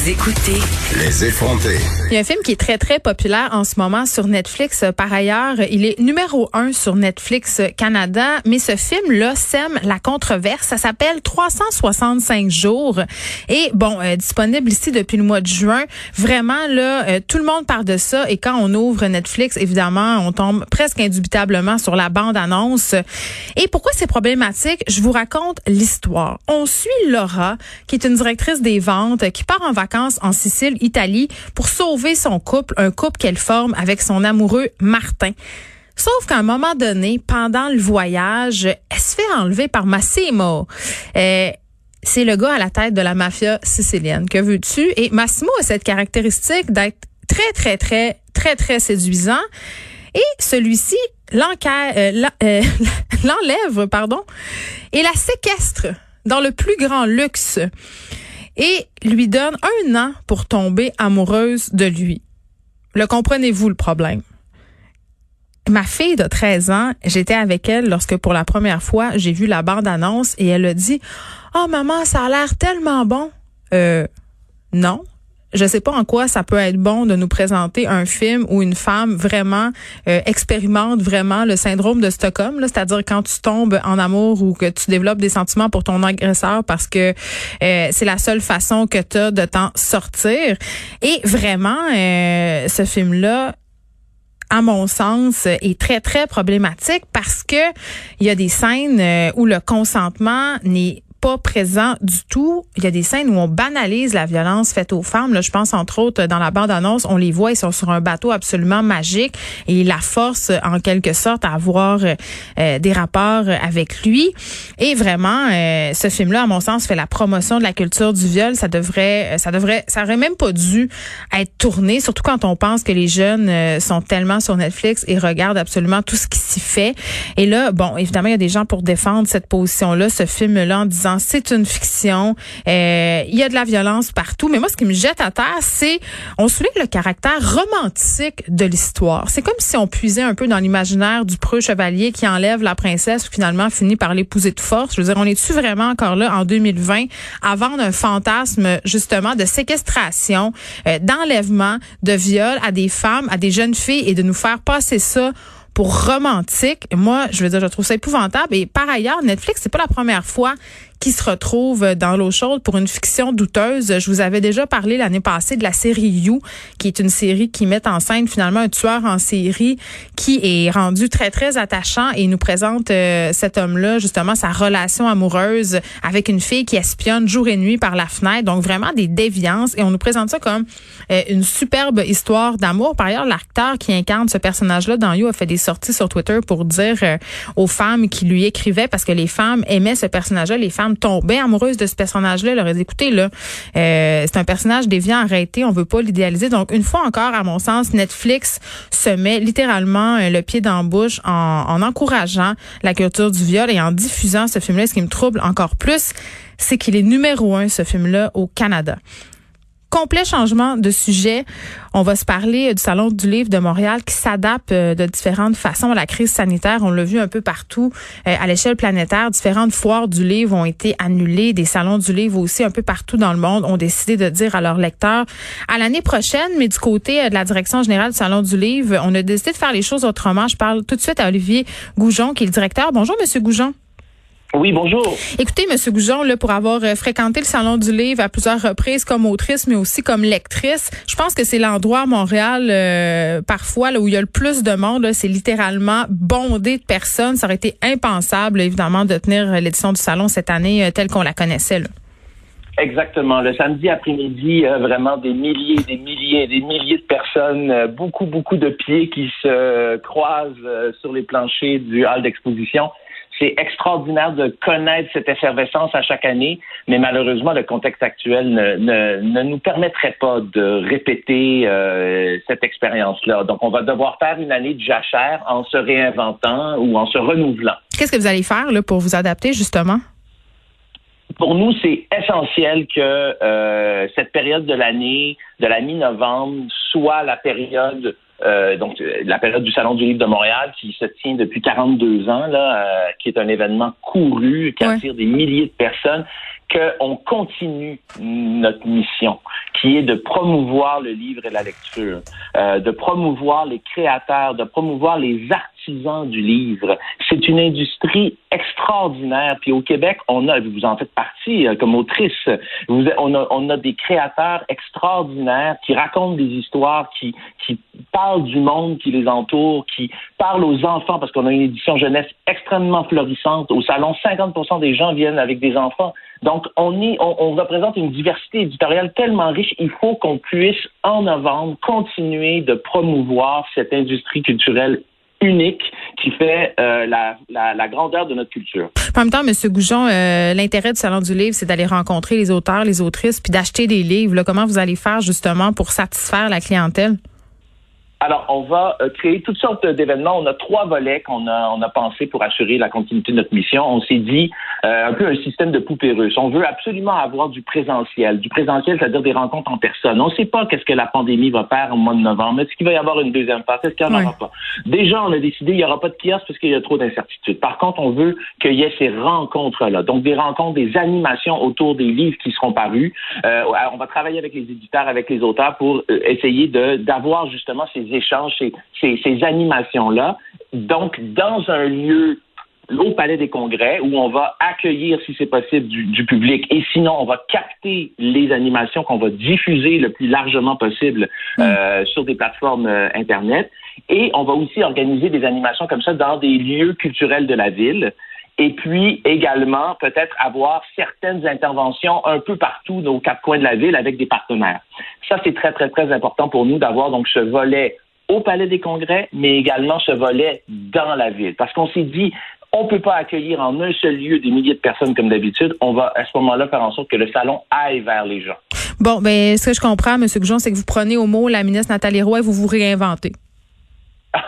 Vous écoutez Les effronter. Il y a un film qui est très, très populaire en ce moment sur Netflix. Par ailleurs, il est numéro un sur Netflix Canada, mais ce film-là sème la controverse. Ça s'appelle 365 jours. Et bon, euh, disponible ici depuis le mois de juin. Vraiment, là, euh, tout le monde parle de ça. Et quand on ouvre Netflix, évidemment, on tombe presque indubitablement sur la bande-annonce. Et pourquoi c'est problématique? Je vous raconte l'histoire. On suit Laura, qui est une directrice des ventes, qui part en vacances en Sicile, Italie, pour sauver son couple, un couple qu'elle forme avec son amoureux Martin. Sauf qu'à un moment donné, pendant le voyage, elle se fait enlever par Massimo. Euh, c'est le gars à la tête de la mafia sicilienne. Que veux-tu? Et Massimo a cette caractéristique d'être très, très, très, très, très séduisant. Et celui-ci l'enlève, euh, pardon, et la séquestre dans le plus grand luxe et lui donne un an pour tomber amoureuse de lui. Le comprenez-vous le problème? Ma fille de 13 ans, j'étais avec elle lorsque pour la première fois j'ai vu la bande-annonce et elle a dit Oh maman, ça a l'air tellement bon. Euh non, je sais pas en quoi ça peut être bon de nous présenter un film où une femme vraiment euh, expérimente vraiment le syndrome de Stockholm, c'est-à-dire quand tu tombes en amour ou que tu développes des sentiments pour ton agresseur parce que euh, c'est la seule façon que tu as de t'en sortir. Et vraiment, euh, ce film-là à mon sens, est très, très problématique parce que il y a des scènes où le consentement n'est pas présent du tout. Il y a des scènes où on banalise la violence faite aux femmes. Là, je pense entre autres dans la bande-annonce, on les voit, ils sont sur un bateau absolument magique et la force en quelque sorte à avoir euh, des rapports avec lui. Et vraiment, euh, ce film-là, à mon sens, fait la promotion de la culture du viol. Ça devrait, ça devrait, ça aurait même pas dû être tourné, surtout quand on pense que les jeunes euh, sont tellement sur Netflix et regardent absolument tout ce qui s'y fait. Et là, bon, évidemment, il y a des gens pour défendre cette position-là, ce film-là, en disant c'est une fiction, euh, il y a de la violence partout. Mais moi, ce qui me jette à terre, c'est on souligne le caractère romantique de l'histoire. C'est comme si on puisait un peu dans l'imaginaire du preux chevalier qui enlève la princesse ou finalement finit par l'épouser de force. Je veux dire, on est-tu vraiment encore là en 2020 à vendre un fantasme justement de séquestration, euh, d'enlèvement, de viol à des femmes, à des jeunes filles et de nous faire passer ça pour romantique? Moi, je veux dire, je trouve ça épouvantable. Et par ailleurs, Netflix, c'est pas la première fois qui se retrouve dans l'eau chaude pour une fiction douteuse. Je vous avais déjà parlé l'année passée de la série You, qui est une série qui met en scène finalement un tueur en série qui est rendu très, très attachant et nous présente euh, cet homme-là, justement, sa relation amoureuse avec une fille qui espionne jour et nuit par la fenêtre. Donc, vraiment des déviances. Et on nous présente ça comme euh, une superbe histoire d'amour. Par ailleurs, l'acteur qui incarne ce personnage-là dans You a fait des sorties sur Twitter pour dire euh, aux femmes qui lui écrivaient, parce que les femmes aimaient ce personnage-là, les femmes tomber amoureuse de ce personnage-là, leur dit écoutez là, euh, c'est un personnage déviant, arrêté, on veut pas l'idéaliser. Donc une fois encore, à mon sens, Netflix se met littéralement euh, le pied dans la bouche en, en encourageant la culture du viol et en diffusant ce film-là. Ce qui me trouble encore plus, c'est qu'il est numéro un ce film-là au Canada complet changement de sujet. On va se parler du Salon du livre de Montréal qui s'adapte euh, de différentes façons à la crise sanitaire. On l'a vu un peu partout euh, à l'échelle planétaire. Différentes foires du livre ont été annulées. Des salons du livre aussi un peu partout dans le monde ont décidé de dire à leurs lecteurs à l'année prochaine. Mais du côté euh, de la direction générale du Salon du livre, on a décidé de faire les choses autrement. Je parle tout de suite à Olivier Goujon qui est le directeur. Bonjour, Monsieur Goujon. Oui, bonjour. Écoutez, Monsieur Goujon, là, pour avoir euh, fréquenté le Salon du Livre à plusieurs reprises comme autrice, mais aussi comme lectrice, je pense que c'est l'endroit à Montréal, euh, parfois, là, où il y a le plus de monde. C'est littéralement bondé de personnes. Ça aurait été impensable, évidemment, de tenir euh, l'édition du Salon cette année telle qu'on la connaissait. Là. Exactement. Le samedi après-midi, vraiment des milliers, des milliers, des milliers de personnes, beaucoup, beaucoup de pieds qui se croisent sur les planchers du hall d'exposition c'est extraordinaire de connaître cette effervescence à chaque année, mais malheureusement, le contexte actuel ne, ne, nous permettrait pas de répéter euh, cette expérience-là. Donc, on va devoir faire une année de jachère en se réinventant ou en se renouvelant. Qu'est-ce que vous allez faire là, pour vous adapter, justement? pour nous, c'est essentiel que euh, cette période de l'année, de la mi-novembre, soit la période euh, donc la période du Salon du Livre de Montréal qui se tient depuis 42 ans, là, euh, qui est un événement couru, qui attire des milliers de personnes, qu'on continue notre mission, qui est de promouvoir le livre et la lecture, euh, de promouvoir les créateurs, de promouvoir les artisans du livre. C'est une industrie extraordinaire. Puis au Québec, on a, vous en faites partie euh, comme autrice, vous, on, a, on a des créateurs extraordinaires qui racontent des histoires, qui, qui parlent du monde qui les entoure, qui parlent aux enfants, parce qu'on a une édition jeunesse extrêmement florissante. Au salon, 50% des gens viennent avec des enfants. Donc, on, est, on, représente une diversité éditoriale tellement riche. Il faut qu'on puisse, en novembre, continuer de promouvoir cette industrie culturelle unique qui fait euh, la, la, grandeur de notre culture. En même temps, M. Goujon, euh, l'intérêt du Salon du Livre, c'est d'aller rencontrer les auteurs, les autrices, puis d'acheter des livres. Comment vous allez faire justement pour satisfaire la clientèle? Alors, on va euh, créer toutes sortes d'événements. On a trois volets qu'on a, on a pensé pour assurer la continuité de notre mission. On s'est dit euh, un peu un système de poupée russe. On veut absolument avoir du présentiel. Du présentiel, c'est-à-dire des rencontres en personne. On ne sait pas qu'est-ce que la pandémie va faire au mois de novembre. Est-ce qu'il va y avoir une deuxième phase? Est-ce qu'il n'y en aura pas? Déjà, on a décidé qu'il n'y aura pas de kiosque parce qu'il y a trop d'incertitudes. Par contre, on veut qu'il y ait ces rencontres-là. Donc, des rencontres, des animations autour des livres qui seront parus. Euh, on va travailler avec les éditeurs, avec les auteurs pour essayer de, d'avoir justement ces échanges, ces, ces, animations-là. Donc, dans un lieu au Palais des Congrès, où on va accueillir, si c'est possible, du, public, et sinon, on va capter les animations qu'on va diffuser le plus largement possible mm. euh, sur des plateformes euh, Internet. Et on va aussi organiser des animations comme ça dans des lieux culturels de la ville. Et puis également, peut-être avoir certaines interventions un peu partout dans aux quatre coins de la ville avec des partenaires. Ça, c'est très, très, très important pour nous d'avoir donc ce volet au Palais des Congrès, mais également ce volet dans la ville. Parce qu'on s'est dit, on ne peut pas accueillir en un seul lieu des milliers de personnes comme d'habitude. On va à ce moment-là faire en sorte que le salon aille vers les gens. Bon, ben, ce que je comprends, M. Goujon, c'est que vous prenez au mot la ministre Nathalie Roy et vous vous réinventez.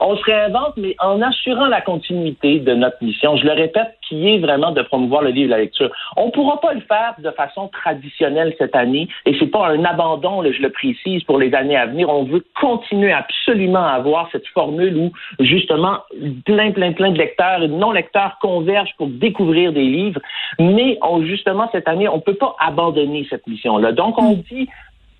on se réinvente, mais en assurant la continuité de notre mission. Je le répète, qui est vraiment de promouvoir le livre et la lecture. On ne pourra pas le faire de façon traditionnelle cette année, et c'est pas un abandon, je le précise, pour les années à venir. On veut continuer absolument à avoir cette formule où, justement, plein, plein, plein de lecteurs et de non-lecteurs convergent pour découvrir des livres, mais justement, cette année, on ne peut pas abandonner cette mission-là. Donc, on dit,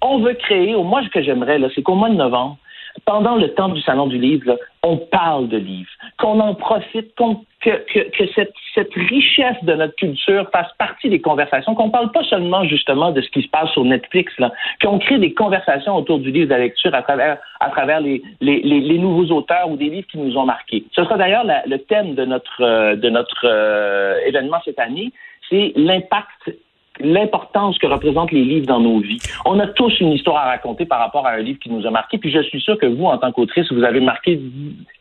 on veut créer, moi, ce que j'aimerais, c'est qu'au mois de novembre, pendant le temps du Salon du Livre, on parle de livres, qu'on en profite, que, que, cette, cette, richesse de notre culture fasse partie des conversations, qu'on parle pas seulement justement de ce qui se passe sur Netflix, là, qu'on crée des conversations autour du livre de la lecture à travers, à travers les, les, les, nouveaux auteurs ou des livres qui nous ont marqués. Ce sera d'ailleurs le thème de notre, euh, de notre euh, événement cette année, c'est l'impact l'importance que représentent les livres dans nos vies. On a tous une histoire à raconter par rapport à un livre qui nous a marqué, puis je suis sûr que vous, en tant qu'autrice, vous avez marqué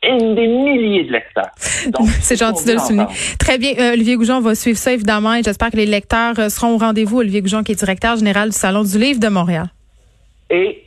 une des milliers de lecteurs. C'est gentil de le souligner. Très bien, euh, Olivier Goujon va suivre ça évidemment et j'espère que les lecteurs euh, seront au rendez-vous. Olivier Goujon qui est directeur général du Salon du Livre de Montréal. Et